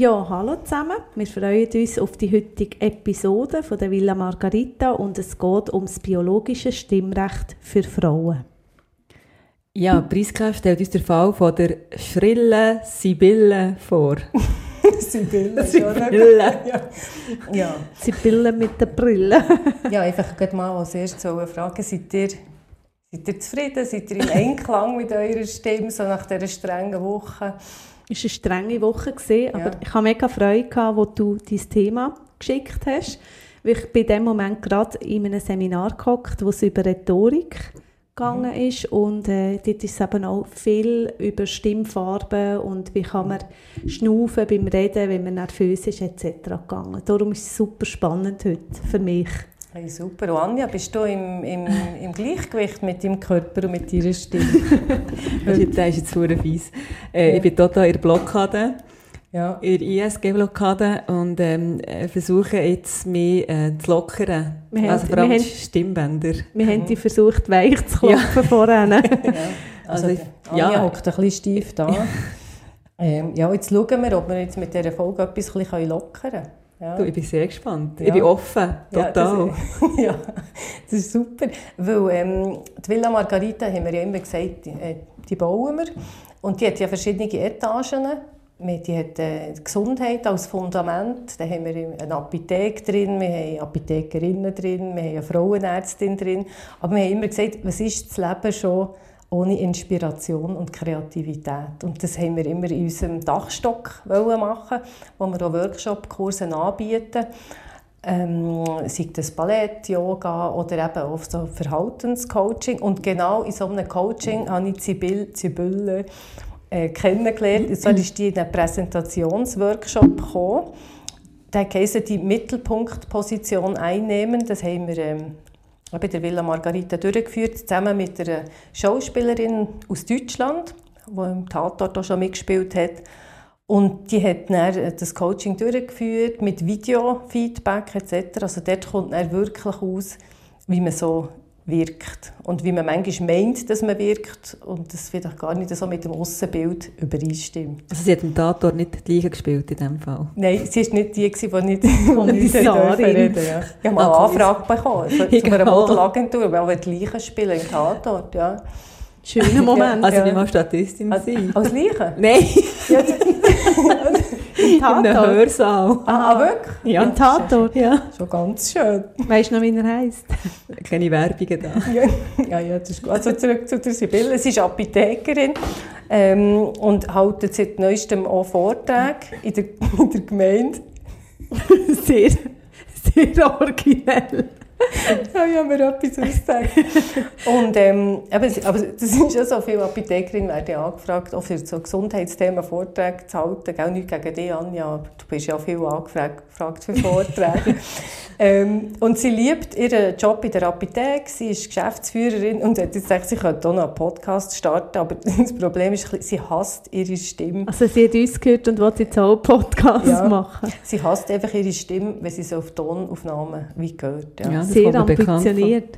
Ja, hallo zusammen. Wir freuen uns auf die heutige Episode von der Villa Margarita und es geht um das biologische Stimmrecht für Frauen. Ja, Priska stellt uns den Fall von der schrillen Sibylle vor. Sibylle. Sibylle. Ja. Ja. Sibylle mit der Brille. ja, einfach gleich mal als erstes so eine Frage. Seid ihr, seid ihr zufrieden? Seid ihr im Einklang mit eurer Stimme, so nach dieser strengen Woche? Es war eine strenge Woche, gewesen, aber Ja. ich hatte mega Freude, gehabt, wo du dein Thema geschickt hast. Weil ich bin in dem Moment gerade in einem Seminar gehockt, wo es über Rhetorik gegangen ist und äh, dort ist es eben auch viel über Stimmfarben und wie kann man schnaufen beim Reden, wenn man nervös ist etc. gegangen. Darum ist es super spannend heute für mich. Hey, super. Und Anja, bist du im, im, im Gleichgewicht mit deinem Körper und mit deiner Stimme? Das ist jetzt- das ist jetzt verdammt fies. Äh, Ich bin total in der Blockade, Ja. in der ISG-Blockade und ähm, äh, versuche jetzt, mich äh, zu lockern. Wir haben- also vor allem wir die haben- Stimmbänder. Wir haben die versucht, weich zu klopfen vorhin. ja. Also Also, Anja ja. hockt ein bisschen steif da. ähm, ja, jetzt schauen wir, ob wir jetzt mit dieser Folge etwas ein bisschen lockern können. Ja. Du, ich bin sehr gespannt. Ja. Ich bin offen, Ja, total. das, ja, das ist super. Weil ähm, die Villa Margarita, haben wir ja immer gesagt, die, äh, die bauen wir. Und die hat ja verschiedene Etagen. Wir- Die hat äh, Gesundheit als Fundament. Da haben wir eine Apotheke drin, wir haben Apothekerinnen drin, wir haben eine Frauenärztin drin. Aber wir haben immer gesagt, was ist das Leben schon ohne Inspiration und Kreativität? Und das haben wir immer in unserem Dachstock machen, wo wir auch Workshop-Kurse anbieten. Ähm, sei das Ballett, Yoga oder eben auch so Verhaltenscoaching. Und genau in so einem Coaching habe ich Sibylle, Sibylle äh, kennengelernt. So ist die in einen Präsentationsworkshop gekommen. Der heisst die Mittelpunktposition einnehmen. Das haben wir ähm, bei der Villa Margarita durchgeführt, zusammen mit einer Schauspielerin aus Deutschland, die im Tatort auch schon mitgespielt hat. Und die hat dann äh, das Coaching durchgeführt mit Video-Feedback etc. Also dort kommt dann wirklich aus, wie man so wirkt und wie man manchmal meint, dass man wirkt und das vielleicht gar nicht so mit dem Aussenbild übereinstimmt. Also sie hat im Tatort nicht die Liga gespielt in dem Fall. Nein, sie war nicht die, die nicht Kommissarin. reden ja. Ich habe mal Ah, eine Anfrage bekommen von einer Modelagentur, weil wir die Leichen spielen im Tatort. Ja. Schöner Moment. Also Ja. ich war mal Statistin. Als, gewesen. als Leichen? Nein, in Tatort. Hörsaal. Ah, wirklich? Ja. Im Tatort. Ja. Schon ganz schön. Weißt du noch, wie er heisst? Keine Werbungen da. Ja, ja, ja, das ist gut. Also zurück zu der Sibylle. Sie ist Apothekerin ähm, und hält seit neuestem auch Vorträge in der, in der Gemeinde. Sehr, sehr originell. Ja, ich habe mir etwas ausgedacht. Und, ähm, sie- aber das ist ja so, viele Apothekerinnen werden angefragt, auch für so Gesundheitsthemen Vorträge zu halten. Gell, nicht gegen dich, Anja, aber du bist ja viel angefragt gefragt für Vorträge. ähm, und sie liebt ihren Job in der Apotheke, sie ist Geschäftsführerin und hat jetzt gesagt, sie könnte auch noch einen Podcast starten, aber das Problem ist, sie hasst ihre Stimme. Also sie hat uns gehört und will jetzt auch einen Podcast Ja. machen. Sie hasst einfach ihre Stimme, wenn sie so auf Tonaufnahmen wie gehört. Ja. Ja. Das Sehr ambitioniert.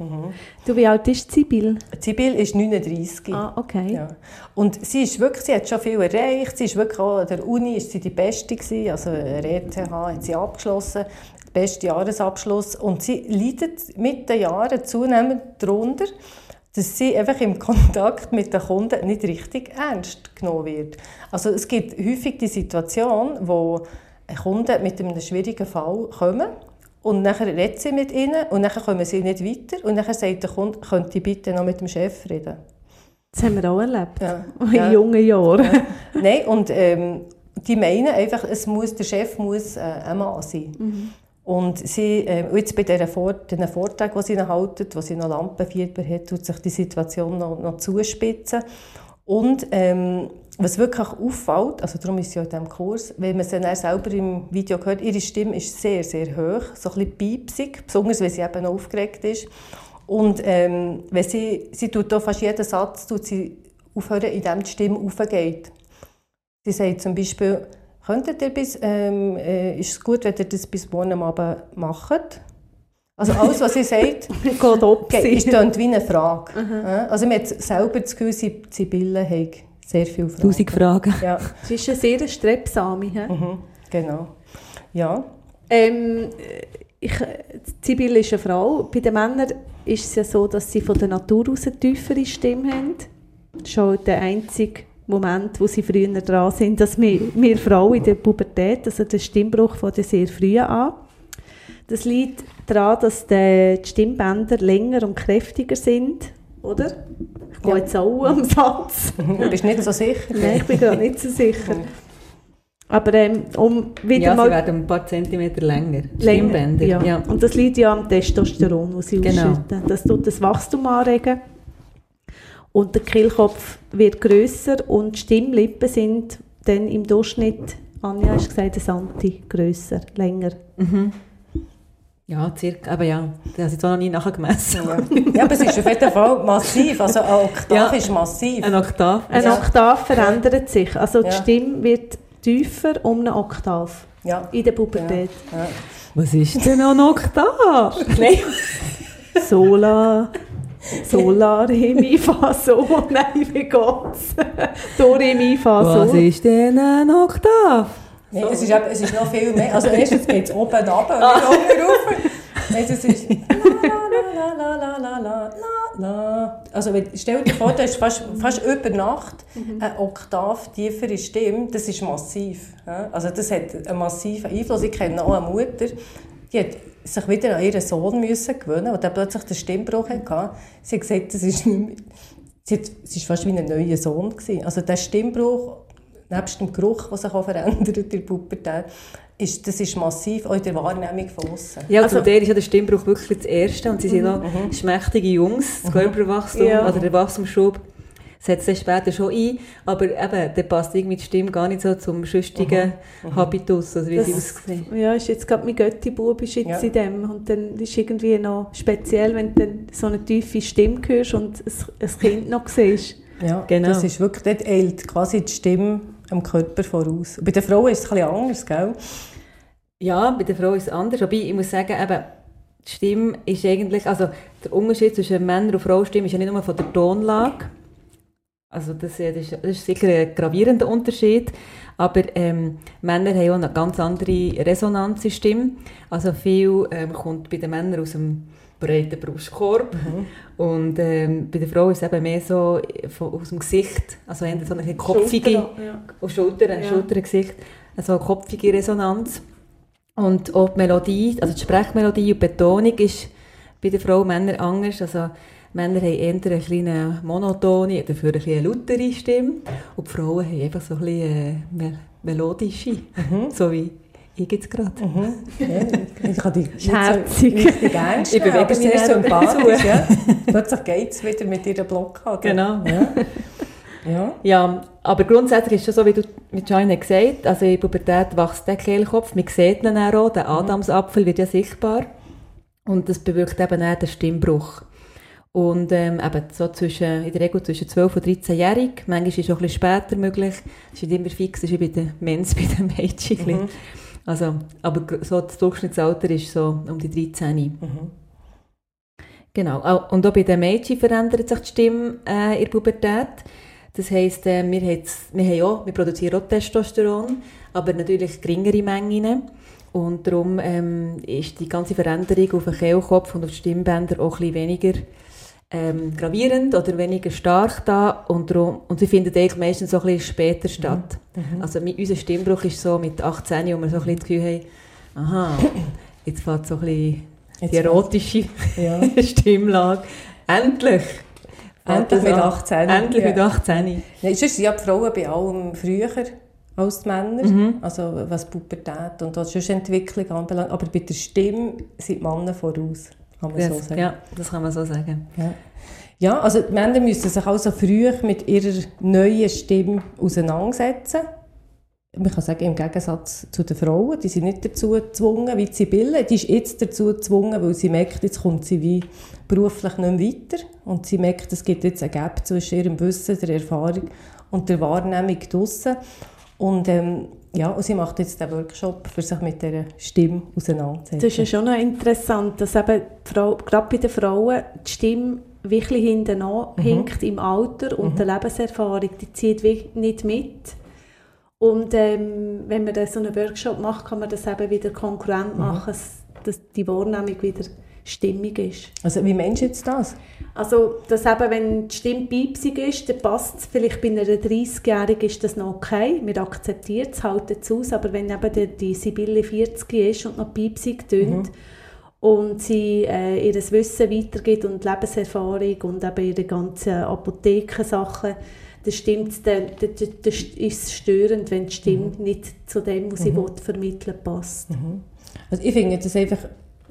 Du, wie alt ist Sibyl? Sibyl ist 39. Ah, okay. Ja. Und sie ist wirklich, sie hat schon viel erreicht. Sie ist wirklich auch an der Uni ist sie die Beste gewesen. Also der ETH hat sie abgeschlossen, der beste Jahresabschluss. Und sie leidet mit den Jahren zunehmend darunter, dass sie einfach im Kontakt mit den Kunden nicht richtig ernst genommen wird. Also es gibt häufig die Situation, wo Kunden mit einem schwierigen Fall kommen und nachher redet sie mit ihnen und nachher kommen sie nicht weiter und nachher sagt der Kunde, könnte ich bitte noch mit dem Chef reden. Das haben wir auch erlebt. Ja. In Ja. jungen Jahren. Ja. Nein, und ähm, die meinen einfach, es muss, der Chef muss äh, ein Mann sein. Und sie, äh, jetzt bei diesen Vor diesen Vorträgen, die sie noch halten, wo sie noch Lampenfieber hat, tut sich die Situation noch, noch zuspitzen. Und ähm, was wirklich auffällt, also darum ist sie ja in diesem Kurs, wenn man sie dann selber im Video hört, ihre Stimme ist sehr, sehr hoch, so ein bisschen piepsig, besonders wenn sie eben aufgeregt ist. Und ähm, wenn sie, sie tut auch fast jeden Satz tut sie aufhören, indem die Stimme aufgeht. Sie sagt zum Beispiel, könntet ihr bis, ähm, äh, ist es gut, wenn ihr das bis morgen Abend macht? Also alles, was sie sagt, Geht sie. ist klingt wie eine Frage. Ja, Also man hat selber das Gefühl, Sie- Sibylle hat sehr viele Fragen. Tausend Fragen. Ja, Sie ist eine sehr strebsame. mhm, genau. Ja, Ähm, ich, Sibylle ist eine Frau. Bei den Männern ist es ja so, dass sie von der Natur aus eine tiefere Stimme haben. Das ist auch der einzige Moment, wo sie früher dran sind, dass wir, wir Frauen in der Pubertät, also der Stimmbruch fängt ja sehr früh an. Das liegt daran, dass die Stimmbänder länger und kräftiger sind, oder? Ich gehe Ja. jetzt auch am Satz. du bist nicht so sicher. Nein, ich bin gerade nicht so sicher. Aber ähm, um wieder Ja, sie mal werden ein paar Zentimeter länger. Länger, Stimmbänder. Ja. Ja. Und das liegt ja am Testosteron, das sie Genau. ausschütten. Das tut das Wachstum anregen. Und der Kehlkopf wird grösser und die Stimmlippen sind dann im Durchschnitt, Anja hast gesagt, ein Santi grösser, länger. Ja, circa. Aber ja, das habe ich noch nie nachgemessen. Ja. ja, aber es ist auf jeden Fall massiv. Also eine Oktav Ja. ist massiv. Ein Oktav. Eine Ja. Oktav verändert sich. Also die Ja. Stimme wird tiefer um eine Oktav Ja. in der Pubertät. Ja. Was ist denn ein Oktav? Nein. Sola, Sola, Re, Mi, Fa, So. Nein, wie geht's? Do, Re, Mi, Fa, Was So. ist denn ein Oktav? Nein, es, ist, es ist noch viel mehr. Also erstens geht es oben runter und nicht unten rauf. Nein, es ist la, la, la, la, la, la. Also stell dir vor, du hast fast, fast über Nacht eine Oktav tiefere Stimme. Das ist massiv. Also das hat einen massiven Einfluss. Ich kenne auch eine Mutter, die hat sich wieder an ihren Sohn müssen gewöhnen und der plötzlich den Stimmbruch hatte. Sie hat gesagt, das ist nicht mehr, sie, hat, sie ist fast wie ein neuer Sohn gewesen. Also der Stimmbruch nebst dem Geruch, der sich auch verändert in der Pubertät, ist, das ist massiv auch in der Wahrnehmung von außen. Ja, Also- also, der ist ja der Stimmbruch wirklich das Erste und sie sind noch schmächtige Jungs, das Körperwachstum Ja. oder der Wachstumsschub setzt dann später schon ein, aber eben, der passt irgendwie die Stimme gar nicht so zum schüchtigen Habitus, also wie sie Das- aussehen. Ja, ist jetzt gerade mein Götti-Bub ist jetzt Ja. in dem. Und dann ist irgendwie noch speziell, wenn du dann so eine tiefe Stimme hörst und ein, Kind noch siehst. Ja, Genau. Das ist wirklich, dort eilt quasi die Stimme am Körper voraus. Bei den Frauen ist es ein bisschen anders, gell? Ja, bei der Frau ist es anders, aber ich muss sagen, eben, die Stimme ist eigentlich, also der Unterschied zwischen Männer- und Frauenstimme ist ja nicht nur von der Tonlage, also das, äh, das, ist, das ist sicher ein gravierender Unterschied, aber ähm, Männer haben auch eine ganz andere Resonanz der Stimme, also viel ähm, kommt bei den Männern aus dem breiten Brustkorb und ähm, bei der Frau ist es eben mehr so von, aus dem Gesicht, also eher so eine kopfige... Schulter, ja. auf Schultern, Ja. Schultergesicht, also eine kopfige Resonanz. Und auch die Melodie, also die Sprechmelodie und die Betonung ist bei den Frauen und Männern anders. Also Männer haben eher eine kleine monotone, dafür eine kleine lautere Stimme. Und die Frauen haben einfach so ein bisschen äh, mel melodische, so wie ich jetzt gerade. Ja, ich kann dich nicht Herzig. so richtig ernst Ich bewege aber mich sehr sympathisch. Ja. Plötzlich geht es wieder mit ihrer Blockade. Genau. Ja. Ja. Ja, aber grundsätzlich ist es schon so, wie du mit Joanne gesagt hast, also in der Pubertät wächst der Kehlkopf, man sieht ihn auch, der Adamsapfel wird ja sichtbar und das bewirkt eben auch den Stimmbruch. Und ähm, eben so zwischen, in der Regel zwischen 12 und 13-jährig, manchmal ist es auch ein bisschen später möglich, es ist nicht immer fix, das ist wie bei den Mens, bei den Mädchen. bisschen. Also, aber so das Durchschnittsalter ist so um die 13. Genau, Au- und auch bei den Mädchen verändert sich die Stimme äh, in der Pubertät. Das heisst, äh, wir, wir, haben auch, wir produzieren auch Testosteron, aber natürlich geringere Mengen. Und darum ähm, ist die ganze Veränderung auf den Kehlkopf und auf die Stimmbänder auch ein bisschen weniger ähm, gravierend oder weniger stark da. Und, darum, und sie findet eigentlich meistens so ein bisschen später statt. Also mit, unser Stimmbruch ist so mit 18, wo wir so ein bisschen das Gefühl haben, aha, jetzt fängt so ein bisschen die erotische Ja. Stimmlage. Endlich! Endlich mit an. 18. Endlich Ja. mit 18. Nein, sonst sind ja die Frauen bei allem früher als die Männer, Mhm. also was Pubertät und was sonst Entwicklung anbelangt. Aber bei der Stimme sind die Männer voraus. Kann man so Das, sagen. ja, das kann man so sagen. Ja. ja, also die Männer müssen sich also früh mit ihrer neuen Stimme auseinandersetzen. Man kann sagen, im Gegensatz zu den Frauen, die sind nicht dazu gezwungen, wie Sibylle, die ist jetzt dazu gezwungen, weil sie merkt, jetzt kommt sie wie beruflich nicht mehr weiter und sie merkt, es gibt jetzt ein Gap zwischen ihrem Wissen, der Erfahrung und der Wahrnehmung draussen. Und ähm, ja, und sie macht jetzt den Workshop, für sich mit dieser Stimme auseinanderzusetzen. Das ist ja schon noch interessant, dass eben Frau, gerade bei den Frauen die Stimme wirklich hinten an hinkt im Alter und die Lebenserfahrung, die zieht nicht mit. Und ähm, wenn man dann so einen Workshop macht, kann man das eben wieder konkurrent machen, dass, dass die Wahrnehmung wieder stimmig ist. Also wie meinst du jetzt das? Also, dass eben, wenn die Stimme piepsig ist, dann passt es vielleicht bei einer 30-Jährigen ist das noch okay. Wir akzeptieren es, halten es aus. Aber wenn eben die, die Sibylle 40 ist und noch piepsig tönt und sie äh, ihr Wissen weitergibt und Lebenserfahrung und eben ihre ganzen Apothekensachen, dann stimmt dann, dann, dann ist es störend, wenn die Stimme nicht zu dem, was sie will, vermitteln passt. Also ich finde das einfach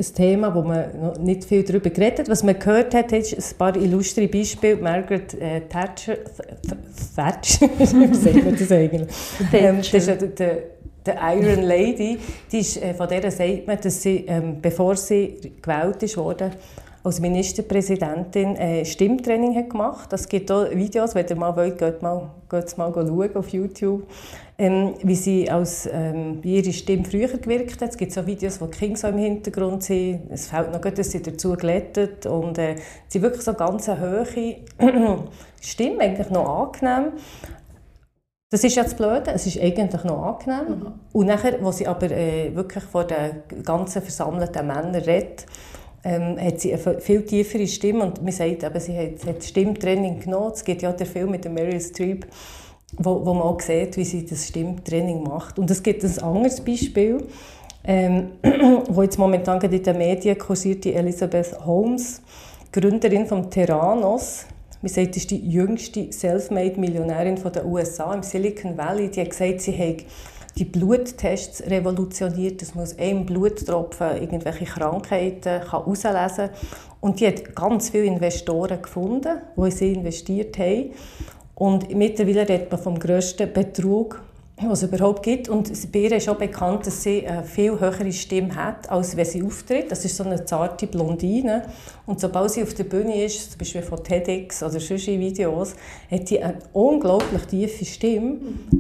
ein Thema, wo man noch nicht viel darüber geredet hat. Was man gehört hat, ist ein paar illustre Beispiele. Margaret äh, Thatcher, Th- Thatcher, wie sagt man das eigentlich? Ähm, das ist ja der, der, der Iron Lady. Die ist, äh, von der sagt man, dass sie, ähm, bevor sie gewählt ist worden, als Ministerpräsidentin äh, Stimmtraining hat gemacht. Es gibt auch Videos, wenn ihr mal wollt, geht mal, mal schauen auf YouTube, ähm, wie sie als, ähm, wie ihre Stimme früher gewirkt hat. Es gibt so Videos, wo die Kinder so im Hintergrund sind. Es fällt noch gut, dass sie dazu glättet und äh, sie wirklich so ganz eine hohe Stimme, eigentlich noch angenehm. Das ist ja das Blöde, es ist eigentlich noch angenehm. Und nachher, wo sie aber äh, wirklich vor den ganzen versammelten Männern redet, ähm, hat sie eine viel tiefere Stimme und man sagt eben, sie hat, hat Stimmtraining genommen. Es gibt ja den Film mit Meryl Streep, wo, wo man auch sieht, wie sie das Stimmtraining macht. Und es gibt ein anderes Beispiel, ähm, wo jetzt momentan in den Medien kursiert, die Elizabeth Holmes, Gründerin von Terranos. Man sagt, ist die jüngste Selfmade-Millionärin der USA im Silicon Valley. Die hat gesagt, sie hat die Bluttests revolutioniert, dass man aus einem Bluttropfen irgendwelche Krankheiten herauslesen kann. Und die hat ganz viele Investoren gefunden, die in sie investiert haben. Und mittlerweile redet man vom grössten Betrug, was es überhaupt gibt. Und bei ihr ist auch bekannt, dass sie eine viel höhere Stimme hat, als wenn sie auftritt. Das ist so eine zarte Blondine. Und sobald sie auf der Bühne ist, zum Beispiel von TEDx oder in Videos, hat sie eine unglaublich tiefe Stimme,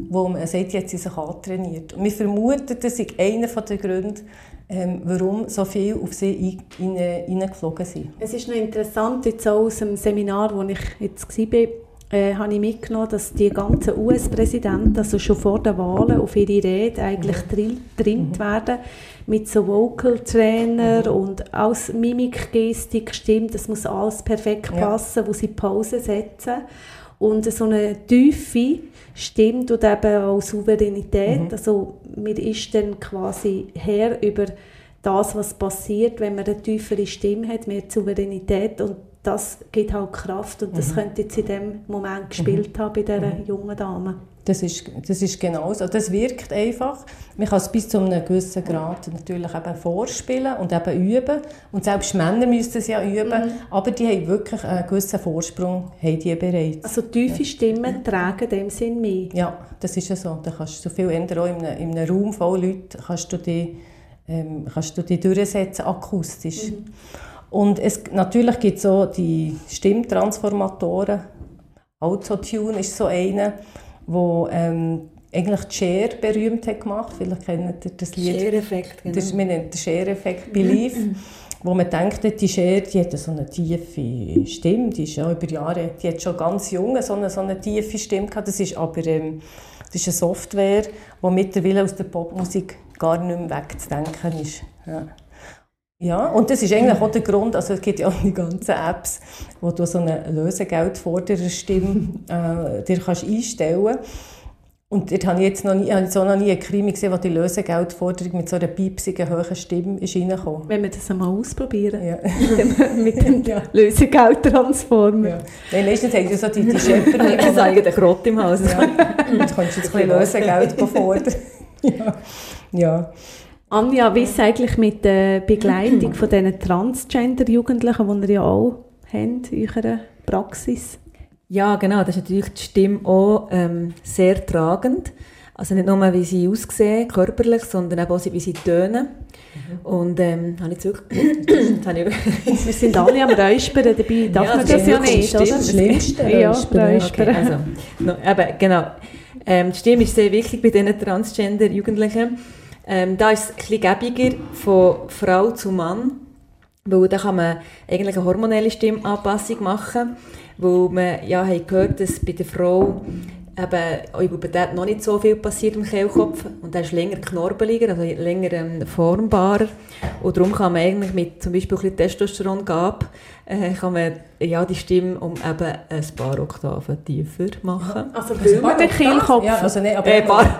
wo man sagt, hat sie sich antrainiert. Und wir vermuten, das ist einer der Gründe, ähm, warum so viel auf sie reingeflogen sind. Es ist noch interessant, jetzt auch aus dem Seminar, wo ich jetzt war, äh, habe ich mitgenommen, dass die ganzen US-Präsidenten also schon vor den Wahlen auf ihre Rede eigentlich drill- getrimmt werden. Mit so Vocal Trainer und aus Mimik, Gestik, Stimme, das muss alles perfekt Ja. passen, wo sie Pause setzen. Und so eine tiefe Stimme tut eben auch Souveränität, also man ist dann quasi Herr über das, was passiert, wenn man eine tiefere Stimme hat, mehr Souveränität. Und das gibt halt Kraft und das könnte jetzt in dem Moment gespielt haben bei dieser jungen Dame. Das ist, das ist genau so. Das wirkt einfach. Man kann es bis zu einem gewissen Grad natürlich eben vorspielen und eben üben. Und selbst Männer müssen es ja üben. Aber die haben wirklich einen gewissen Vorsprung haben die bereits. Also tiefe Stimmen tragen dem Sinn mehr. Ja, das ist ja so. Da kannst du so viel ändern. Auch in einem, in einem Raum voll Leute kannst du die, ähm, kannst du die durchsetzen, akustisch. Und es, natürlich gibt es auch die Stimmtransformatoren. Autotune ist so einer, wo ähm, eigentlich Cher berühmt hat gemacht. Vielleicht kennt ihr das Lied. Share-Effekt, genau. Das ist, wir nennen den Share-Effekt Belief, wo man denkt, die Cher, die hat so eine tiefe Stimme, die ist ja über Jahre, die hat schon ganz jung so eine, so eine tiefe Stimme gehabt. Das ist aber ähm, das ist eine Software, die mittlerweile aus der Popmusik gar nicht mehr wegzudenken ist. Ja. Ja, und das ist eigentlich auch der Grund, also es gibt ja auch die ganzen Apps, wo du so eine Lösegeldfordererstimme äh, dir kannst einstellen kannst. Und dort habe ich jetzt noch nie, ich habe jetzt auch noch nie einen Krimi gesehen, wo die Lösegeldforderung mit so einer piepsigen, hohen Stimme ist reingekommen. Wenn wir das einmal ausprobieren. Ja. Mit dem, Ja. Lösegeldtransformer. Ja. Nein, meistens haben so die, die Schäfer Ich habe eigentlich den Krott im Haus. Ja. Du kannst jetzt ein bisschen Lösegeld fordern. ja. ja. Anja, wie ist es eigentlich mit der Begleitung von diesen Transgender-Jugendlichen, die ihr ja auch habt in eurer Praxis? Ja, genau, das ist natürlich die Stimme auch ähm, sehr tragend. Also nicht nur, wie sie aussehen, körperlich, sondern auch, wie sie tönen. Und ähm, habe ich zurück... Wir sind alle am Räuspern, dabei darf Ja, man das ja nicht, oder? Das Schlimmste. Ja. Räuspern. Okay, also, no, eben, genau. Ähm, die Stimme ist sehr wichtig bei diesen Transgender-Jugendlichen. Ähm, da ist es ein gäbiger von Frau zu Mann, weil da kann man eigentlich eine hormonelle Stimmanpassung machen, wo man ja haben gehört, dass bei der Frau eben in der Pubertät noch nicht so viel passiert im Kehlkopf und der ist länger knorbeliger, also länger ähm, formbarer und darum kann man eigentlich mit zum Beispiel ein bisschen Testosterongabe äh, kann man ja die Stimme um eben ein paar Oktaven tiefer machen. Also weil der Kehlkopf Ja, also nicht, aber Äh, paar,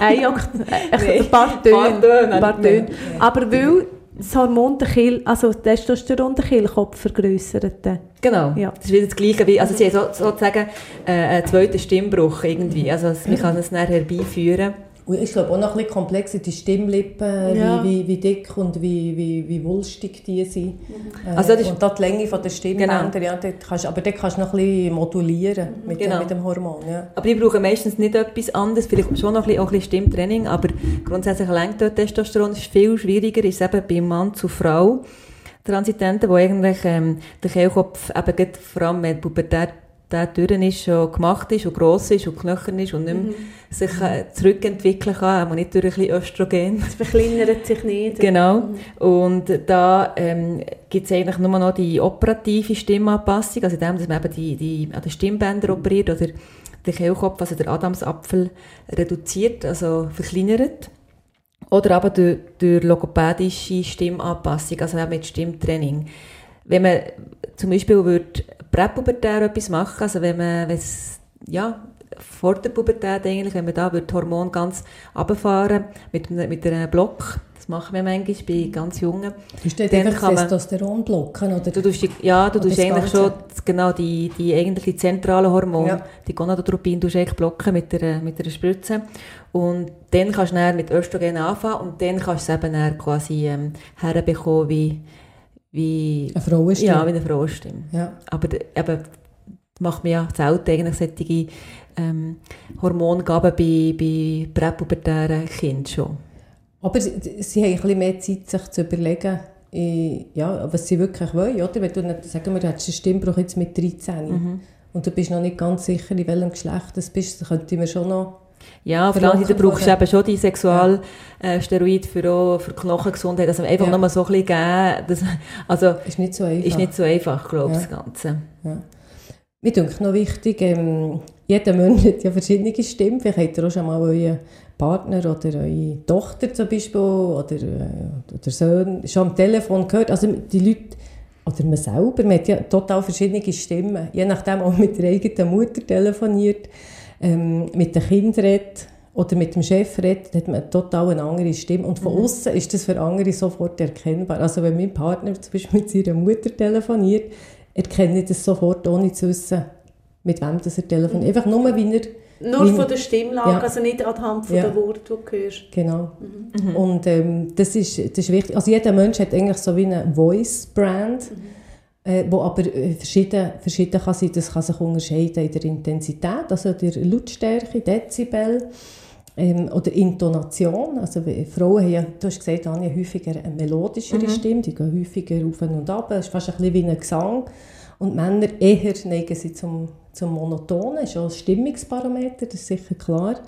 ein Okt äh, Nee, ein paar Töne. paar Töne. Ein paar Töne. Aber weil das Hormon der Kehl, also Testosteron den Kehlkopf vergrössert. dann. Genau, Ja. das ist wieder das Gleiche wie, also sie haben so, sozusagen äh, einen zweiten Stimmbruch irgendwie, also man kann es dann herbeiführen. Und ich glaube auch noch ein bisschen komplex sind die Stimmlippen, Ja. wie, wie, wie dick und wie, wie, wie wulstig die sind. Äh, Also das ist- und da die Länge von der Stimmbänder, ja, dort kannst, aber dort kannst du noch ein bisschen modulieren mit, Genau. dem, mit dem Hormon. Ja. Aber die brauchen meistens nicht etwas anderes, vielleicht schon noch ein bisschen, auch ein bisschen Stimmtraining, aber grundsätzlich lenkt dort Testosteron, ist viel schwieriger, ist eben beim Mann zu Frau Transitenten, wo eigentlich ähm, der Kehlkopf eben gerade, vor allem wenn die Pubertät der durch ist, schon gemacht ist und gross ist und knöchern ist und nicht mehr sich äh, zurückentwickeln kann, auch nicht durch ein bisschen Östrogen. Es verkleinert sich nicht. Genau. Und da ähm, gibt es eigentlich nur noch die operative Stimmanpassung, also indem dass man eben die, die, an den Stimmbändern operiert oder den Kehlkopf, also der Adamsapfel, reduziert, also verkleinert. Oder aber durch, durch logopädische Stimmanpassung, also auch mit Stimmtraining. Wenn man zum Beispiel würde präpubertär etwas machen, also wenn man, wenn es, ja, vor der Pubertät eigentlich, wenn man da würde Hormon ganz runterfahren mit, einem- mit einem Block, das machen wir manchmal bei ganz Jungen. Dort Dann einfach kann man- Testosteron blocken? Oder? Du tust ja, du tust eigentlich Ganze? schon genau die, die eigentlich die zentralen Hormone, Ja. die Gonadotropin, tust du eigentlich blocken mit der, mit der Spritze. Und dann kannst du dann mit Östrogen anfangen und dann kannst du es eben quasi ähm, herbekommen wie, wie, Eine Frauenstimme? ja, wie eine Frauenstimme. Ja. Aber eben macht man ja selten eigentlich solche ähm, Hormongaben bei, bei präpubertären Kindern schon. Aber sie, sie haben ein bisschen mehr Zeit, sich zu überlegen, ja, was sie wirklich wollen. Oder? Wenn du nicht, sagen wir, du hättest einen Stimmbruch jetzt mit 13 und du bist noch nicht ganz sicher, in welchem Geschlecht du bist, dann könnte man schon noch... Ja, auf der anderen Seite brauchst du eben schon die Sexualsteroide für, auch für Knochengesundheit. Also einfach Ja. nur so ein bisschen geben. Das, also Ist nicht so einfach. ist nicht so einfach, glaube ich, Ja. das Ganze. Mir denke noch wichtig, ähm, jeder Mensch hat ja verschiedene Stimmen. Vielleicht habt ihr auch schon mal euren Partner oder eure Tochter zum Beispiel oder, äh, oder Sohn schon am Telefon gehört. Also die Leute, oder man selber, man hat ja total verschiedene Stimmen. Je nachdem auch mit der eigenen Mutter telefoniert, ähm, mit den Kindern redet oder mit dem Chef redet, hat man total eine andere Stimme. Und von außen ist das für andere sofort erkennbar. Also wenn mein Partner zum Beispiel mit seiner Mutter telefoniert, erkenne ich das sofort, ohne zu wissen, mit wem das er telefoniert. Einfach nur, wie er... Nur wie- von der Stimmlage, Ja. also nicht anhand von Ja. den Worten, die du hörst. Genau. Und ähm, das, ist, das ist wichtig. Also jeder Mensch hat eigentlich so wie eine Voice-Brand, äh, wo aber äh, verschieden, verschieden kann sein. Das kann sich unterscheiden in der Intensität, also der Lautstärke, Dezibel ähm, oder Intonation. Also Frauen haben ja, du hast gesagt, Anja, häufiger eine melodischere Stimme, die gehen häufiger auf und ab. Es ist fast ein bisschen wie ein Gesang. Und Männer eher neigen sie zum, zum Monotonen, das ist auch ein Stimmungsbarometer, das ist sicher klar.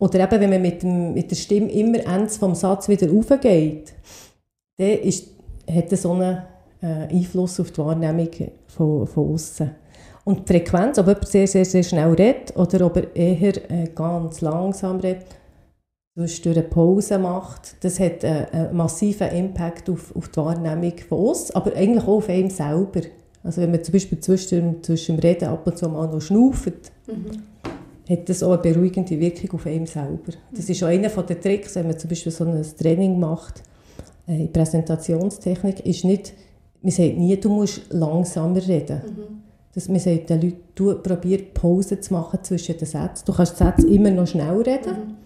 Oder eben, wenn man mit, dem, mit der Stimme immer ends vom Satz wieder raufgeht, dann ist, hat das so einen äh, Einfluss auf die Wahrnehmung von, von außen. Und die Frequenz, ob jemand sehr, sehr, sehr schnell redet oder ob er eher äh, ganz langsam redet, zwischendurch eine Pause macht, das hat äh, einen massiven Impact auf, auf die Wahrnehmung von uns, aber eigentlich auch auf einen selber. Also wenn man zum Beispiel zwischen, zwischen dem Reden ab und zu mal noch schnauft, hat das auch eine beruhigende Wirkung auf einen selber. Das ist auch einer der Tricks, wenn man zum Beispiel so ein Training macht, äh, in Präsentationstechnik, ist nicht, man sagt nie, du musst langsamer reden. Das, man sagt den Leuten, du probier Pause zu machen zwischen den Sätzen. Du kannst die Sätze immer noch schnell reden,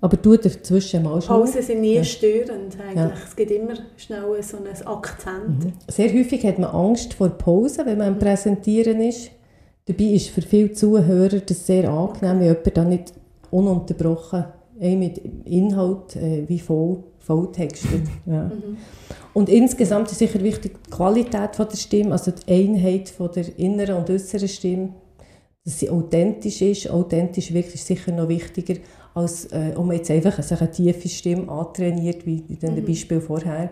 Aber du dazwischen mal schon. Pausen sind nie Ja. störend eigentlich. Ja. Es gibt immer schnell so einen Akzent. Sehr häufig hat man Angst vor Pause, wenn man am Präsentieren ist. Dabei ist für viele Zuhörer das sehr angenehm, wenn jemand dann nicht ununterbrochen eh mit Inhalt äh, wie voll, voll textet. Ja. Und insgesamt ist sicher wichtig die Qualität von der Stimme, also die Einheit von der inneren und äußeren Stimme, dass sie authentisch ist. Authentisch wirklich ist sicher noch wichtiger, als äh, um jetzt einfach sich eine tiefe Stimme antrainiert, wie in dem Beispiel vorher.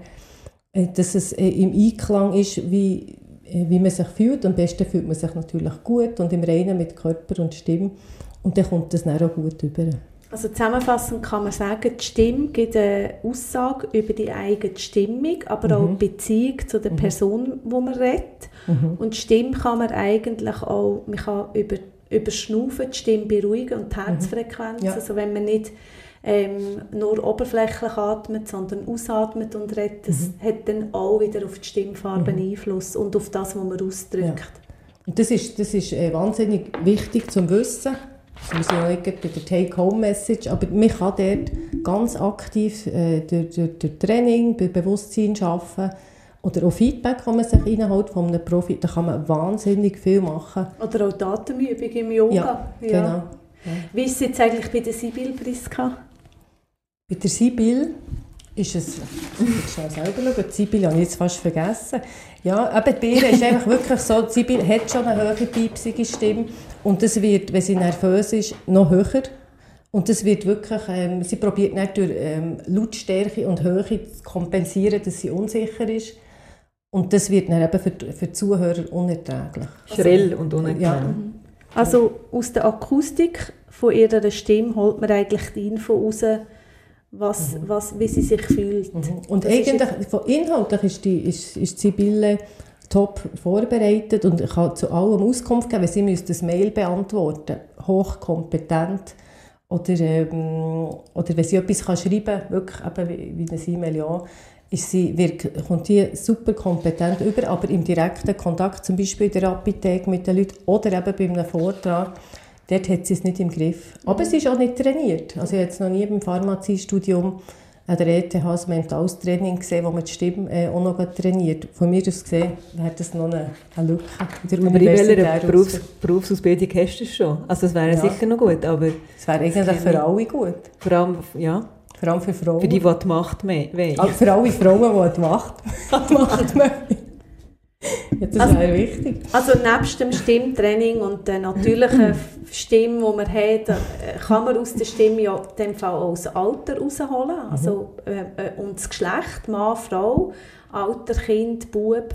Äh, dass es äh, im Einklang ist, wie, äh, wie man sich fühlt. Am besten fühlt man sich natürlich gut und im Reinen mit Körper und Stimme. Und dann kommt das dann auch gut über. Also zusammenfassend kann man sagen, die Stimme gibt eine Aussage über die eigene Stimmung, aber auch die Beziehung zu der Person, wo man redet. Und die Stimme kann man eigentlich auch, man kann über, über Schnaufen die Stimme beruhigen und die Herzfrequenz. Ja. Also wenn man nicht ähm, nur oberflächlich atmet, sondern ausatmet und redet, das hat dann auch wieder auf die Stimmfarbe Einfluss und auf das, was man ausdrückt. Und das ist, das ist äh, wahnsinnig wichtig zum Wissen. Wir sind ja nicht bei der Take-Home-Message, aber man kann dort ganz aktiv äh, durch, durch, durch Training, bei Bewusstsein arbeiten oder auch Feedback, das man sich reinholt von einem Profi. Da kann man wahnsinnig viel machen. Oder auch die Atemübung im Yoga. Ja, genau. Wie ist es jetzt eigentlich bei der Sibyl Priska? Bei der Sibyl ist es, ich muss schnell selber schauen, die Sibyl habe ich jetzt fast vergessen. Ja, eben bei ihr ist einfach wirklich so, die Sibyl hat schon eine hohe, piepsige Stimme und das wird, wenn sie nervös ist, noch höher. Und das wird wirklich, ähm, sie probiert nicht durch ähm, Lautstärke und Höhe zu kompensieren, dass sie unsicher ist. Und das wird dann eben für, die- für die Zuhörer unerträglich. Schrill und unangenehm. Ja. Also aus der Akustik von ihrer Stimme holt man eigentlich die Info raus, was, was, wie sie sich fühlt. Und Das ist eigentlich, von inhaltlich ist, die, ist, ist Sibylle top vorbereitet und kann zu allem Auskunft geben, weil sie müsste ein Mail beantworten, hochkompetent. Oder, ähm, oder wenn sie etwas kann schreiben kann, wirklich eben wie, eine E-Mail, ja, ist sie, wird, kommt die super kompetent über, aber im direkten Kontakt, zum Beispiel in der Apotheke mit den Leuten oder eben bei einem Vortrag, dort hat sie es nicht im Griff. Aber sie ist auch nicht trainiert. Also ich habe jetzt noch nie beim Pharmaziestudium an der ETH ein mentales Training gesehen, wo man die Stimme äh, auch noch trainiert. Von mir aus gesehen wäre das noch eine, eine Lücke in der Aber universitären Berufs Ausbildung. Berufsausbildung hast du es schon? Also das wäre Ja. sicher noch gut, aber Das wäre eigentlich für alle gut. vor allem, ja, Vor allem für Frauen. für die, die die Macht mehr wollen. Also für alle Frauen, die die Macht, die Macht möchten. Ja, das Also- wäre wichtig. Also nebst dem Stimmtraining und der natürlichen Stimme, die man hat, äh, kann man aus der Stimme ja in dem Fall auch das Alter rausholen. Also, äh, äh, und das Geschlecht, Mann, Frau, Alter, Kind, Bub.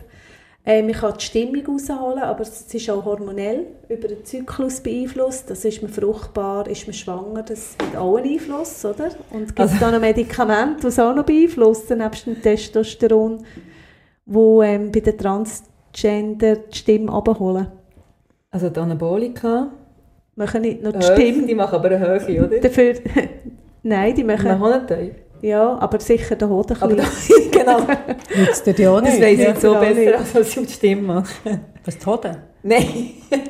Äh, man kann die Stimmung rausholen, aber es ist auch hormonell über den Zyklus beeinflusst. Das ist man fruchtbar, ist man schwanger, das hat auch einen Einfluss, oder? Und gibt es Also- da noch Medikamente, die es auch noch beeinflussen, nebst dem Testosteron, wo ähm, bei den Transgender die Stimme abholen? Also die Anabolika, Machen nicht nur die Höhe, Stimme. die machen aber eine Höhe, oder? Dafür, nein, die Die machen, machen ja, aber sicher den Hoden ein Aber bisschen. genau, Nützt dir die auch das nicht. weiss ich ja. jetzt so genau besser, nicht. als was sie mit die Stimme machen. Was die Hoden? Nein,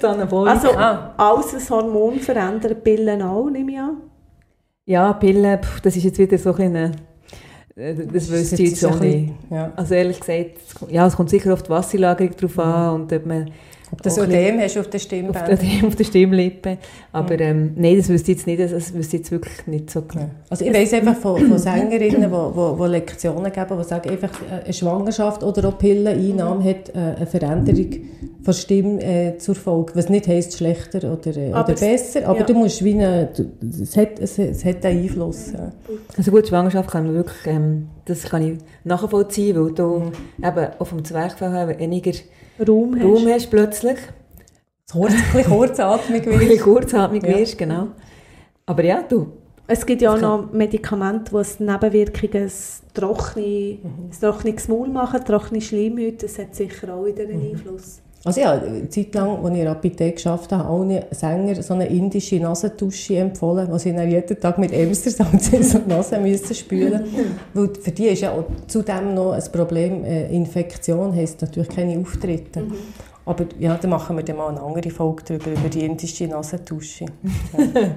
die Anabolika. Also, Ah. alles ein Hormon verändern, Pillen auch, nehme ich an. ja, Pillen, pff, das ist jetzt wieder so ein bisschen, das wüsste ich jetzt auch nicht. Ja. Also ehrlich gesagt, es kommt- ja, es kommt sicher auf die Wasserlagerung drauf an und ob man das Ödem hast du auf der auf Stimmbändern. der, auf der Stimmlippe. Aber ähm, nein, das wüsste ich jetzt nicht, das wüsste ich jetzt wirklich nicht so genau. Also ich weiss einfach von, von Sängerinnen, die wo, wo Lektionen geben, die sagen, einfach äh, eine Schwangerschaft oder auch Pilleneinnahme hat äh, eine Veränderung von Stimme äh, zur Folge. Was nicht heisst schlechter oder, äh, Aber oder es- besser, aber ja. du musst wie eine, du, es, hat, es, es hat einen Einfluss. Ja. Also gut, Schwangerschaft kann man wirklich, ähm, das kann ich nachvollziehen, weil du Mhm. eben auch vom Zwerchfell her weniger Raum hast. Raum hast plötzlich. Kurz, ein bisschen kurzatmig Ein bisschen wirst. kurzatmig Ja. wirst, genau. Aber ja, du, Es gibt ja auch noch Medikamente, die als Nebenwirkungen das trockene, das trockenes Maul machen, trockene Schleimhäute. Das hat sicher auch wieder einen Einfluss. Also ja, eine Zeit lang, als ich in der Apotheke gearbeitet habe, allen Sänger so eine indische Nasentusche empfohlen, die sie dann jeden Tag mit Emstersalz in so die Nase müssen spülen Weil für die ist ja auch zudem noch ein Problem, äh, Infektion heisst natürlich keine Auftritte. Aber ja, da machen wir dann mal eine andere Folge darüber, über die indische Nasentusche.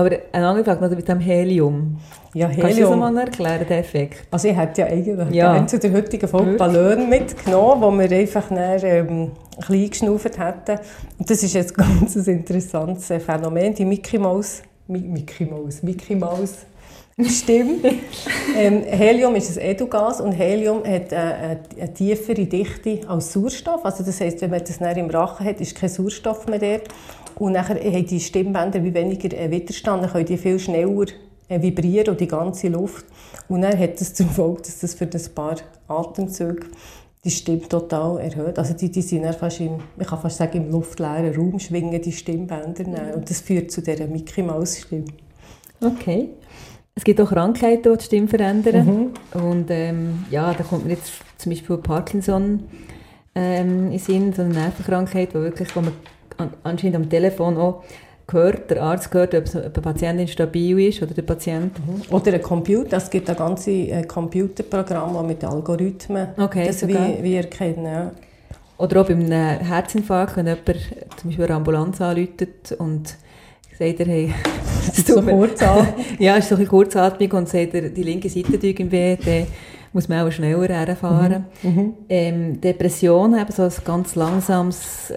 Aber eine andere Frage noch mit dem Helium. Ja, Kannst du das Helium. mal erklären, den Effekt? Also ich hätte ja eigentlich Ja. zu der heutigen Folge? Ballon mitgenommen, wo wir einfach dann, ähm, ein bisschen geschnauft hätten. Und das ist jetzt ganz ein interessantes äh, Phänomen, die Mickey Mouse, Mi Mickey Mouse, Mickey Mouse Stimme. ähm, Helium ist ein Edelgas und Helium hat äh, eine, eine tiefere Dichte als Sauerstoff. Also das heisst, wenn man das dann im Rachen hat, ist kein Sauerstoff mehr dort. Und nachher haben die Stimmbänder wie weniger äh, Widerstand, dann können die viel schneller äh, vibrieren und die ganze Luft. Und dann hat das zur Folge, dass das für ein paar Atemzüge die Stimme total erhöht. Also die, die sind dann fast im, ich kann fast sagen, im luftleeren Raum schwingen die Stimmbänder. dann. Und das führt zu dieser Mickey Maus Stimme. Okay. Es gibt auch Krankheiten, die die Stimme verändern. Und ähm, ja, da kommt mir jetzt zum Beispiel Parkinson ähm, in Sinn, so eine Nervenkrankheit, wo, wirklich, wo man an, anscheinend am Telefon auch hört, der Arzt hört, ob, eine Patientin stabil ist oder der Patient. Oder ein Computer, es gibt ein ganzes äh, Computerprogramm, das mit Algorithmen Okay, das wie, wie erkennen. Ja. Oder auch bei einem Herzinfarkt, wenn jemand zum Beispiel eine Ambulanz anruft und sagt er, hey, es tut mir- kurz an. ja, ist so ein kurzatmig und sagt er, die linke Seite tut ihm weh, dann muss man auch schneller herfahren. Ähm, Depression, eben so ein ganz langsames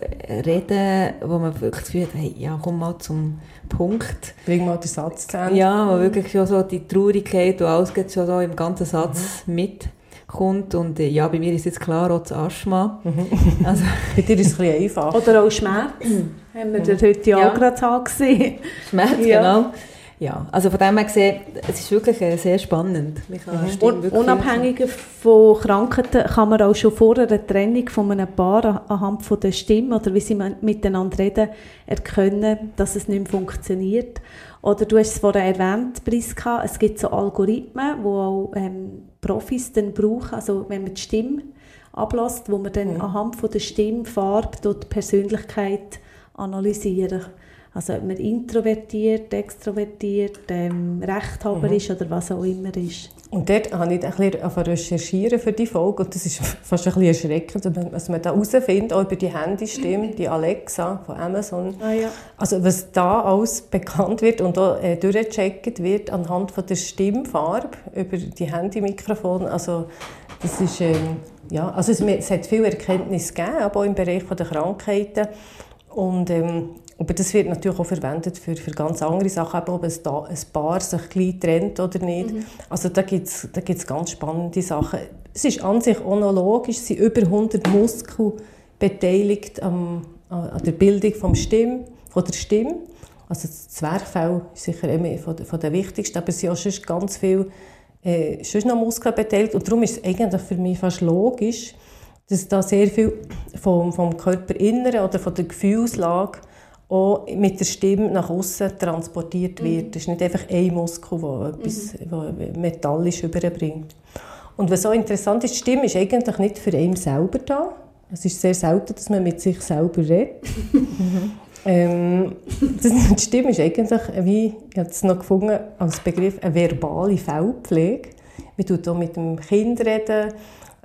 Reden, wo man wirklich das Gefühl hat, hey, ja, komm mal zum Punkt. Bring mal den Satz zu Ende. Ja, wo wirklich schon so die Traurigkeit und alles geht schon so im ganzen Satz mitkommt. Und äh, ja, bei mir ist jetzt klar auch das Asthma. Also, Bei dir ist es ein bisschen einfach. Oder auch Schmerz. haben wir das heute ja Ja. auch gerade angesehen. Schmerz, Ja. genau. Ja, also von dem her gesehen, es ist wirklich äh, sehr spannend. Kann wirklich unabhängig von Krankheiten kann man auch schon vor einer Trennung von einem Paar an- anhand von der Stimme oder wie sie miteinander reden, erkennen, dass es nicht mehr funktioniert. Oder du hast es vorhin erwähnt, Priska, es gibt so Algorithmen, die auch ähm, Profis dann brauchen, also wenn man die Stimme ablässt, wo man dann anhand von der Stimmfarbe die Persönlichkeit analysieren also ob man introvertiert, extrovertiert, ähm, Rechthaber ist oder was auch immer ist. Und dort habe ich ein bisschen recherchieren für die Folge und das ist fast ein bisschen erschreckend, was man da herausfindet, auch über die Handystimme, die Alexa von Amazon. Ah ja. Also was da alles bekannt wird und auch äh, durchgecheckt wird anhand von der Stimmfarbe über die Handymikrofone, also das ist, ähm, ja, also es, es hat viel Erkenntnis gegeben, aber auch im Bereich der Krankheiten und ähm, aber das wird natürlich auch verwendet für, für ganz andere Sachen, eben, ob ein, da, ein Paar sich gleich trennt oder nicht. Also da gibt es da gibt's ganz spannende Sachen. Es ist an sich auch noch logisch, es sind über 100 Muskeln beteiligt am, an der Bildung vom Stimm, von der Stimme. Also das Zwerchfell ist sicher einer von, der- von den wichtigsten, aber es sind auch sonst ganz viele äh, sonst noch Muskeln beteiligt. Und darum ist es eigentlich für mich fast logisch, dass da sehr viel vom, vom Körperinneren oder von der Gefühlslage auch mit der Stimme nach außen transportiert wird. Es ist nicht einfach ein Muskel, der etwas der metallisch überbringt. Und was so interessant ist, die Stimme ist eigentlich nicht für einen selber da. Es ist sehr selten, dass man mit sich selber redet. ähm, das, die Stimme ist eigentlich, wie ich habe es noch gefunden, als Begriff eine verbale Fellpflege. Man tut auch mit dem Kind reden,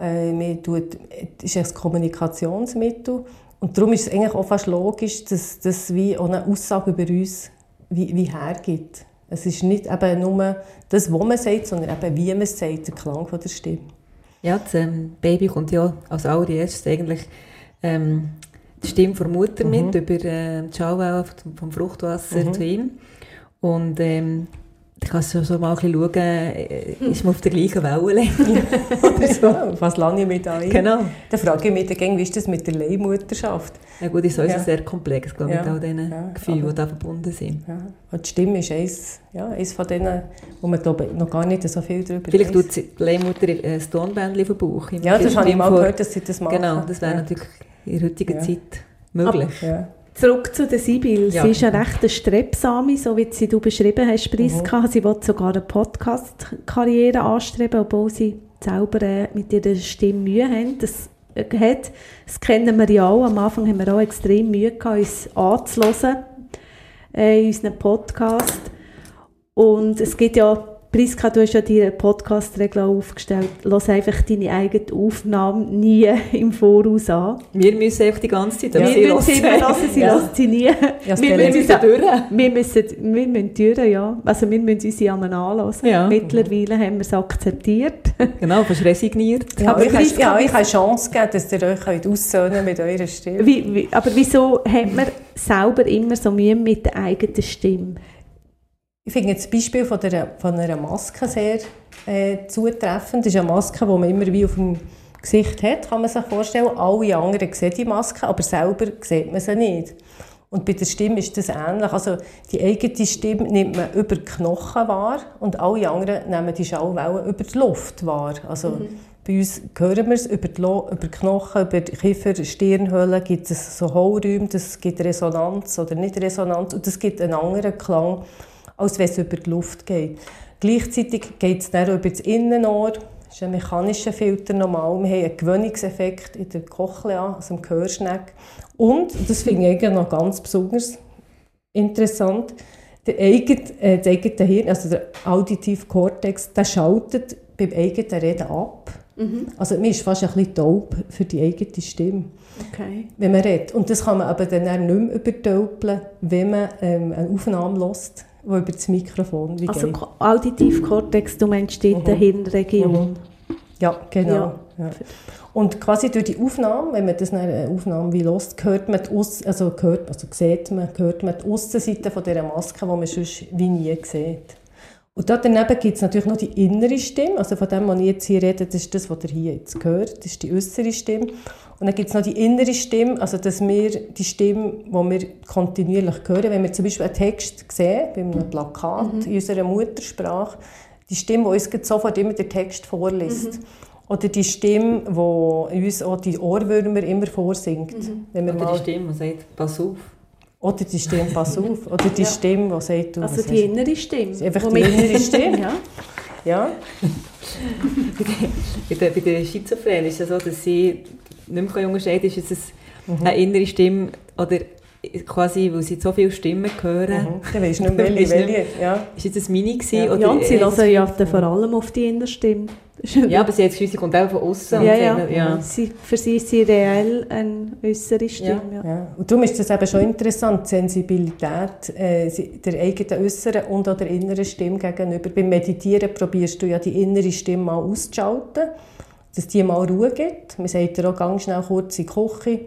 äh, man tut, es ist ein Kommunikationsmittel. Und darum ist es eigentlich auch fast logisch, dass das wie auch eine Aussage über uns wie, wie hergibt. Es ist nicht eben nur das, was man sagt, sondern eben wie man es sagt, der Klang von der Stimme. Ja, das ähm, Baby kommt ja als allererstes eigentlich ähm, die Stimme der Mutter mit, über äh, die Schauwellen vom Fruchtwasser zu ihm. Und ähm, ich kann so, so mal ein bisschen schauen, äh, ist man auf der gleichen Wellenlänge. Oder so. Was lange da ein? genau. Dann frage ich mich dann, wie ist das mit der Leihmutterschaft? Ja gut, ist uns Ja. sehr komplex, glaube ich, Ja. mit all diesen Ja, Gefühlen, aber- die da verbunden sind. Ja. Und die Stimme ist eines, ja, eines von denen, wo man glaube noch gar nicht so viel darüber Vielleicht weiss. tut die Leihmutter äh, ein Tonbändchen auf den Bauch. Ja, das habe ich mal Stimme gehört, dass sie das machen. Genau, das wäre ja. natürlich in der heutigen Ja. Zeit möglich. Ja. Zurück zu der Sibyl. Ja. Sie ist eine recht Strebsame, so wie sie du beschrieben hast, Priska. Sie will sogar eine Podcast-Karriere anstreben, obwohl sie selber äh, mit ihrer Stimme Mühe haben. Das, äh, hat. das kennen wir ja auch. Am Anfang haben wir auch extrem Mühe gehabt, uns anzuhören äh, in unserem Podcast. Und es gibt ja Priska, du hast ja deine Podcast-Regel aufgestellt. Lass einfach deine eigene Aufnahme nie im Voraus an. Wir müssen einfach die ganze Zeit, aber wir sie müssen immer lassen, sie Ja. lässt sie nie. Ja, wir, Telefon- müssen, durch. wir, müssen, wir müssen durch, ja. Also wir müssen unsere einmal anlassen. Ja. Mittlerweile haben wir es akzeptiert. Genau, fast resigniert. Ja, Aber ich habe ja, ich eine Chance gegeben, dass ihr euch könnt aussöhnen mit eurer Stimme. Wie, wie, aber wieso hat man selber immer so Mühe mit der eigenen Stimme? Ich finde das Beispiel von, der, von einer Maske sehr äh, zutreffend. Das ist eine Maske, die man immer wie auf dem Gesicht hat, kann man sich vorstellen. Alle anderen sehen die Maske, aber selber sieht man sie nicht. Und bei der Stimme ist das ähnlich. Also die eigene Stimme nimmt man über die Knochen wahr und alle anderen nehmen die Schallwellen über die Luft wahr. Also bei uns hören wir es über die, Lo über die Knochen, über die Kiefer, Stirnhöhlen gibt es so Hohlräume, das gibt Resonanz oder nicht Resonanz und das gibt einen anderen Klang, als wenn es über die Luft geht. Gleichzeitig geht es dann auch über das Innenohr, das ist ein mechanischer Filter normal. Wir haben einen Gewöhnungseffekt in der Cochlea, also im Gehörschneck. Und, das finde ich eigentlich noch ganz besonders interessant, der eigene, äh, das eigene Hirn, also der auditive Kortex, der schaltet beim eigenen Reden ab. Also man ist fast ein bisschen taub für die eigene Stimme, Okay. wenn man redet. Und das kann man aber dann nicht mehr übertölpeln, wenn man ähm, eine Aufnahme hört, die über das Mikrofon wie Also geht. Ko- Auditivkortex, du meinst die Hirnregion. Ja, genau. Ja. Ja. Und quasi durch die Aufnahme, wenn man das nach einer Aufnahme wie lässt, hört man die Aus also hört, also sieht man, hört man die Aussenseite von dieser Maske, die man sonst wie nie sieht. Und da daneben gibt es natürlich noch die innere Stimme, also von dem, was ich jetzt hier rede, das ist das, was ihr hier jetzt hört, das ist die äußere Stimme. Und dann gibt es noch die innere Stimme, also dass wir die Stimme, die wir kontinuierlich hören, wenn wir zum Beispiel einen Text sehen, bei einem Plakat in unserer Muttersprache, die Stimme, die uns sofort immer den Text vorliest. Oder die Stimme, die uns auch die Ohrwürmer immer vorsingt. Wenn wir Oder mal, die Stimme, die sagt, pass auf. Oder die Stimme, pass auf. Oder die Stimme, die sagt, du, Also die innere Stimme. Einfach die innere Stimme. ja. Ja. Bei der, bei der Schizophrenen ist es so, dass sie nicht mehr unterscheiden können, ist es Mhm. eine innere Stimme oder quasi, weil sie so viele Stimmen hören. Mhm. Dann weisst du nicht mehr, welche. Ja. Ist jetzt das meine gewesen? Ja. Oder ja, und sie hören ja vor allem auf die innere Stimme. Ja, aber sie hat das Gefühl, sie kommt auch von außen. ja, ja. ja. Sie, für sie ist sie reell eine äußere Stimme. Ja. Ja. Und darum ist das eben schon interessant, die Sensibilität äh, der eigenen äußeren und auch der inneren Stimme gegenüber. Beim Meditieren probierst du ja die innere Stimme mal auszuschalten, dass die mal Ruhe gibt. Man sagt dir auch ganz schnell kurz in die Küche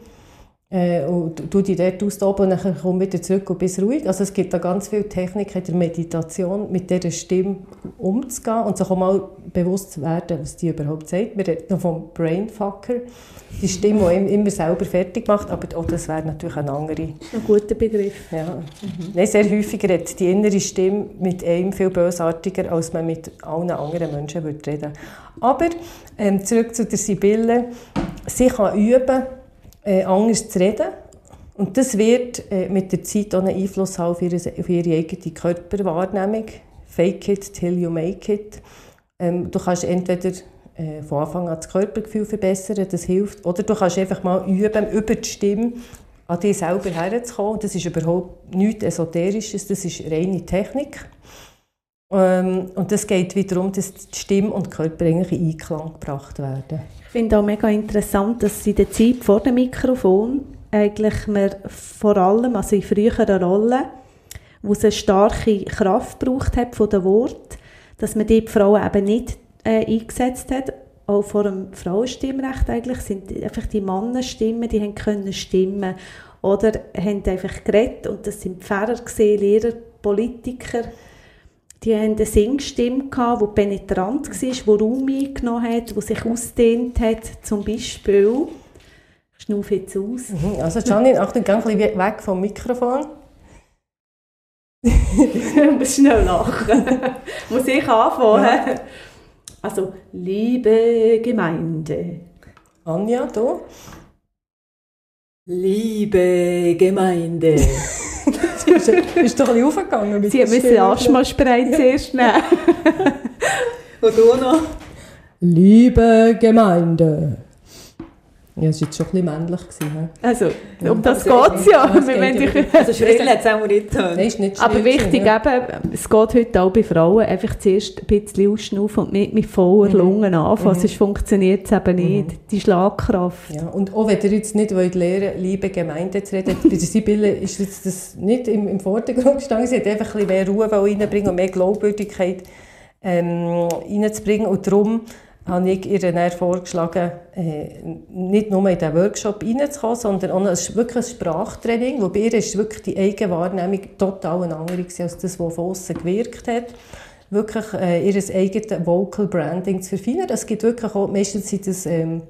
äh, und du- dich dort austoben und dann komm wieder zurück und bist ruhig. Also es gibt da ganz viele Techniken der Meditation, mit dieser Stimme umzugehen und sich auch mal bewusst zu werden, was die überhaupt sagt. Wir reden noch vom Brainfucker, die Stimme, die einem immer selber fertig macht, aber auch das wäre natürlich eine andere. Ein guter Begriff. Ja. Nein, sehr häufig redet die innere Stimme mit einem viel bösartiger, als man mit allen anderen Menschen würde reden Aber ähm, zurück zu der Sibylle. Sie kann üben, äh, anders zu reden. Und das wird äh, mit der Zeit auch einen Einfluss haben auf ihre, auf ihre eigene Körperwahrnehmung. Fake it till you make it. Ähm, du kannst entweder äh, von Anfang an das Körpergefühl verbessern, das hilft, oder du kannst einfach mal üben, über die Stimme an dich selber herzukommen. Das ist überhaupt nichts Esoterisches, das ist reine Technik. Ähm, und es geht wieder darum, dass die Stimme und Körper eigentlich in Einklang gebracht werden. Ich finde auch mega interessant, dass in der Zeit vor dem Mikrofon eigentlich man vor allem, also in früheren Rollen, wo es eine starke Kraft braucht hat von den Worten, dass man die Frauen eben nicht äh, eingesetzt hat. Auch vor dem Frauenstimmrecht eigentlich sind einfach die Mannenstimmen, die haben können stimmen oder haben einfach geredet und das sind Pfarrer gesehen, Lehrer, Politiker. Die haben eine Singstimme gehabt, die penetrant war, die Raum eingenommen hat, die sich ausdehnt hat. Zum Beispiel, ich schnaufe jetzt aus. Mhm. Also Janine, Achtung, geh ein bisschen weg vom Mikrofon. Ich muss schnell lachen. muss ich anfangen? Also, liebe Gemeinde. Anja, du? Liebe Gemeinde. Du bist, bist doch ein bisschen aufgegangen Sie müssen. Asthma-Spray zuerst nehmen. Und du noch? Liebe Gemeinde. Ja, es war jetzt schon ein bisschen männlich. Gewesen, he? Also, um das Aber geht es ja. Ja, Wir ja Also schrill hat es auch nicht getan. Nein, ist nicht Aber wichtig ja. eben, es geht heute auch bei Frauen, einfach zuerst ein bisschen ausschnaufen und nicht mit voller Lungen anfangen, sonst funktioniert es eben nicht. Die Schlagkraft. Ja, und auch wenn ihr jetzt nicht wollt lernen liebe Gemeinde zu reden, bei der Sibylle ist jetzt das nicht im, im Vordergrund gestanden. Sie hat einfach ein bisschen mehr Ruhe reinbringen und mehr Glaubwürdigkeit ähm, reinzubringen. Und darum habe ich ihr dann vorgeschlagen, äh, nicht nur in diesen Workshop reinzukommen, sondern auch ein, wirklich ein Sprachtraining, wo bei ihr ist wirklich die Eigenwahrnehmung total eine andere als das, was von außen gewirkt hat. Wirklich äh, ihr eigenes Vocal Branding zu verfeinern. Es gibt wirklich auch, meistens sind das ähm,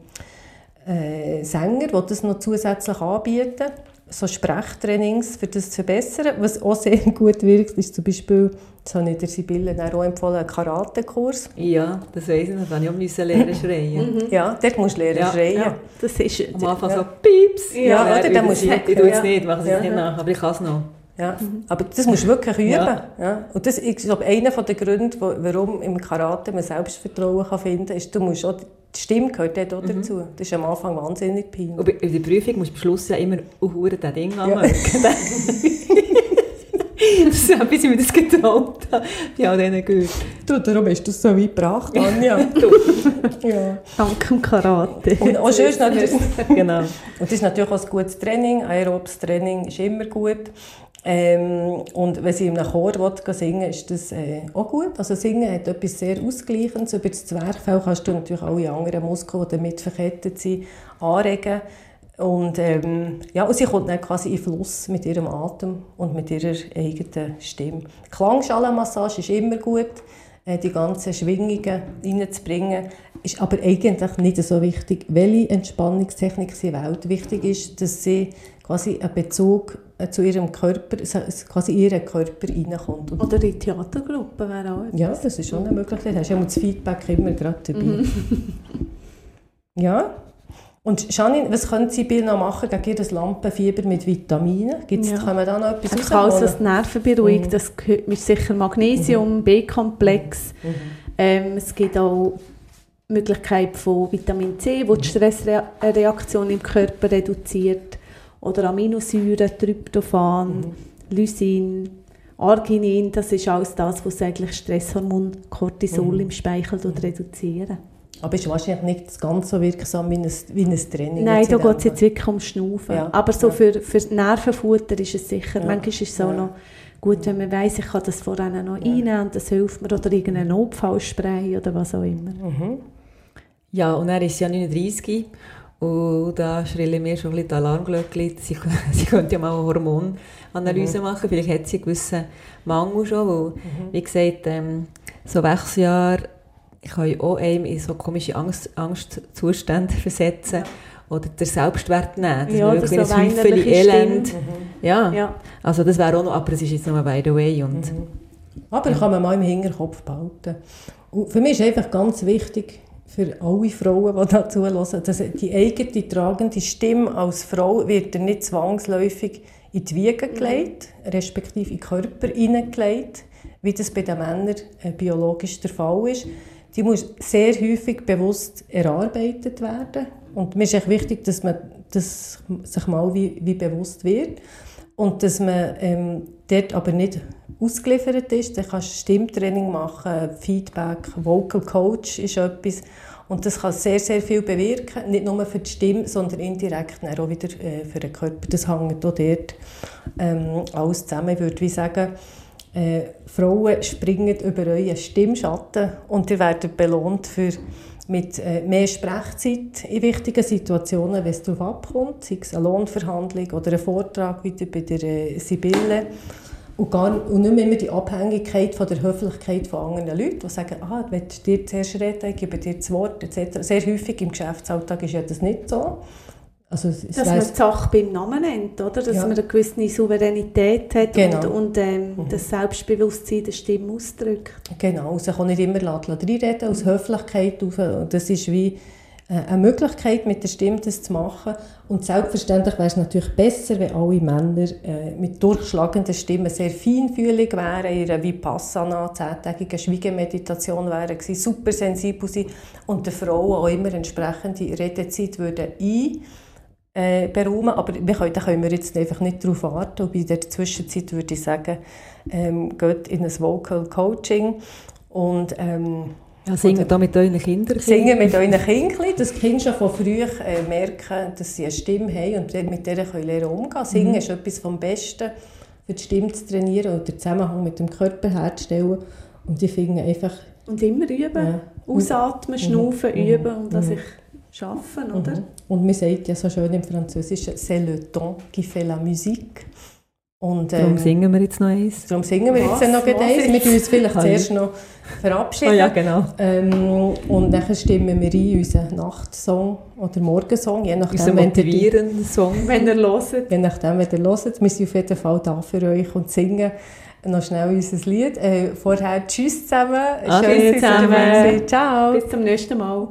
äh, Sänger, die das noch zusätzlich anbieten. So Sprechtrainings, für das zu verbessern. Was auch sehr gut wirkt, ist zum Beispiel, das habe ich der Sibylle auch empfohlen, einen Karatekurs. Ja, das weiss ich noch, wenn ich auch müssen lernen schreien. Ja, dort musst du lernen Ja, schreien. Ja, das ist, Am Anfang Ja. so Pieps. Ja, oder? dann Dann muss musst ich, du- ich tue es ja. nicht, mache es Ja. nicht nach, aber ich kann es noch. Ja, aber das musst du wirklich üben. Ja. Ja. Und das ist glaube einer der Gründe, warum im Karate man Selbstvertrauen kann finden kann, ist, du musst auch, die Stimme gehört dort auch dazu. Das ist am Anfang wahnsinnig peinlich. Und bei der Prüfung musst du am Schluss ja immer «Uhure, das Ding Ja. anmerken». das ist ein bisschen, wie ich das getraut habe. Bei all diesen. Du, darum hast du es so weit gebracht, Anja. ja. dank dem Karate. Und auch schön ist natürlich, Genau. Und das ist natürlich auch ein gutes Training. Aerobes Training ist immer gut. Ähm, und wenn sie einem Chor will, singen ist das äh, auch gut. Also Singen hat etwas sehr Ausgleichendes. Über das Zwerchfell kannst du natürlich alle anderen Muskeln, die damit verkettet sind, anregen. Und, ähm, ja, und sie kommt dann quasi in Fluss mit ihrem Atem und mit ihrer eigenen Stimme. Klangschalenmassage ist immer gut, äh, die ganzen Schwingungen reinzubringen. Ist aber eigentlich nicht so wichtig, welche Entspannungstechnik sie wählt. Wichtig ist, dass sie quasi einen Bezug zu ihrem Körper, quasi ihren Körper reinkommt. Und Oder in Theatergruppen wäre auch etwas. ja, das ist schon eine Möglichkeit. Hast ja das Feedback immer gerade dabei. ja. Und Janine, was können Sie Bill noch machen gegen das Lampenfieber mit Vitaminen? Gibt's, Ja. Kann man da noch etwas Einfach alles, was rausholen? die Nerven beruhigt, das gehört mir sicher Magnesium, B-Komplex. Ähm, es gibt auch die Möglichkeit von Vitamin C, wo die Stressreaktion im Körper reduziert. Oder Aminosäuren, Tryptophan, Lysin, Arginin. Das ist alles das, was eigentlich Stresshormon Cortisol im Speichel reduzieren Aber ist wahrscheinlich nicht ganz so wirksam wie ein, wie ein Training. Nein, da geht es jetzt wirklich um Schnaufen. Ja, Aber so ja. für, für Nervenfutter ist es sicher. Ja, Manchmal ist es auch ja. noch gut, wenn man weiss, ich kann das vorher noch einnehmen und das hilft mir. Oder irgendein Notfallspray oder was auch immer. Ja, und er ist ja 39 und da schrillen mir schon ein bisschen die Alarmglöckchen. Sie, sie könnte ja mal eine Hormonanalyse Mhm. machen, vielleicht hat sie einen gewissen Mangel schon, weil, wie gesagt, ähm, so Wechseljahre können auch einem in so komische Angst, Angstzustände versetzen oder den Selbstwert nehmen. Das Ja, wirklich so ein Häufchen Elend. Stimme. Ja. Ja. also das wäre auch noch, aber es ist jetzt nur by the way und Aber kann man mal im Hinterkopf behalten. Und für mich ist einfach ganz wichtig, für alle Frauen, die da zuhören, dass die eigene tragende Stimme als Frau wird dir nicht zwangsläufig in die Wiege gelegt, respektive in den Körper hineingelegt, wie das bei den Männern äh, biologisch der Fall ist. Die muss sehr häufig bewusst erarbeitet werden. Und mir ist echt wichtig, dass man das sich mal wie, wie bewusst wird. Und dass man ähm, dort aber nicht ausgeliefert ist. Dann kannst du Stimmtraining machen, Feedback, Vocal Coach ist etwas. Und das kann sehr, sehr viel bewirken. Nicht nur für die Stimme, sondern indirekt auch wieder äh, für den Körper. Das hängt auch dort ähm, alles zusammen. Ich würde wie sagen, äh, Frauen springen über euren Stimmschatten und ihr werdet belohnt für mit äh, mehr Sprechzeit in wichtigen Situationen, wenn es darauf abkommt, sei es eine Lohnverhandlung oder ein Vortrag wieder bei der äh, Sibylle. Und, gar, und nicht mehr immer die Abhängigkeit von der Höflichkeit von anderen Leuten, die sagen, ah, ich möchte dir zuerst reden, ich gebe dir das Wort, etc. Sehr häufig im Geschäftsalltag ist ja das nicht so. Also, es Dass man weiss- die Sache beim Namen nennt, oder? Dass Ja. man eine gewisse Souveränität hat Genau. und, und ähm, das Selbstbewusstsein der Stimme ausdrückt. Genau, sich auch nicht immer reinreden aus Höflichkeit. Auf, das ist wie äh, eine Möglichkeit, mit der Stimme das zu machen. Und selbstverständlich wäre es natürlich besser, wenn alle Männer äh, mit durchschlagenden Stimmen sehr feinfühlig wären, einer Vipassana, zehntägigen Schweigemeditation wären, gewesen, super sensibel sind und den Frauen auch immer entsprechende Redezeit würden ein äh, beraumen. Aber wir können, da können wir jetzt einfach nicht darauf warten. Und in der Zwischenzeit würde ich sagen, ähm, geht in ein Vocal Coaching und ähm, Ja, singen da mit euren Kindern. Singen mit euren Kindern, dass die Kinder schon von früh äh, merken, dass sie eine Stimme haben und mit der können lernen umgehen. Singen ist etwas vom Besten, für die Stimme zu trainieren und den Zusammenhang mit dem Körper herzustellen. Und ich finde einfach, Und immer üben. Ja. Ausatmen, schnaufen, Mhm. üben und das Mhm. Schaffen, oder? Mhm. Und man sagt ja so schön im Französischen, c'est le ton qui fait la musique. Und, Darum ähm, singen wir jetzt noch eins. darum singen wir Was? jetzt noch eins. Wir tun uns vielleicht zuerst noch verabschieden. Oh ja, genau. ähm, und dann stimmen wir ein, unseren Nachtsong oder Morgensong, je nachdem, Unser wenn ihr Song. Wenn ihr hört. Je nachdem, wenn ihr hört, wir sind auf jeden Fall da für euch und singen noch schnell unser Lied. Äh, vorher Tschüss zusammen. Ade Schön, ihr zusammen. Ciao. Bis zum nächsten Mal.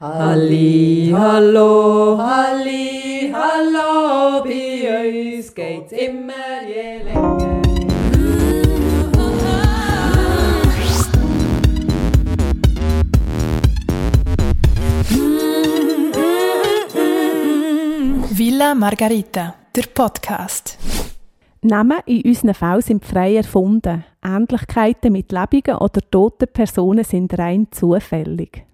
Halli, hallo, halli, hallo, bei uns geht's immer je länger. Villa Margarita, der Podcast. Namen in unseren Fällen sind frei erfunden. Ähnlichkeiten mit lebenden oder toten Personen sind rein zufällig.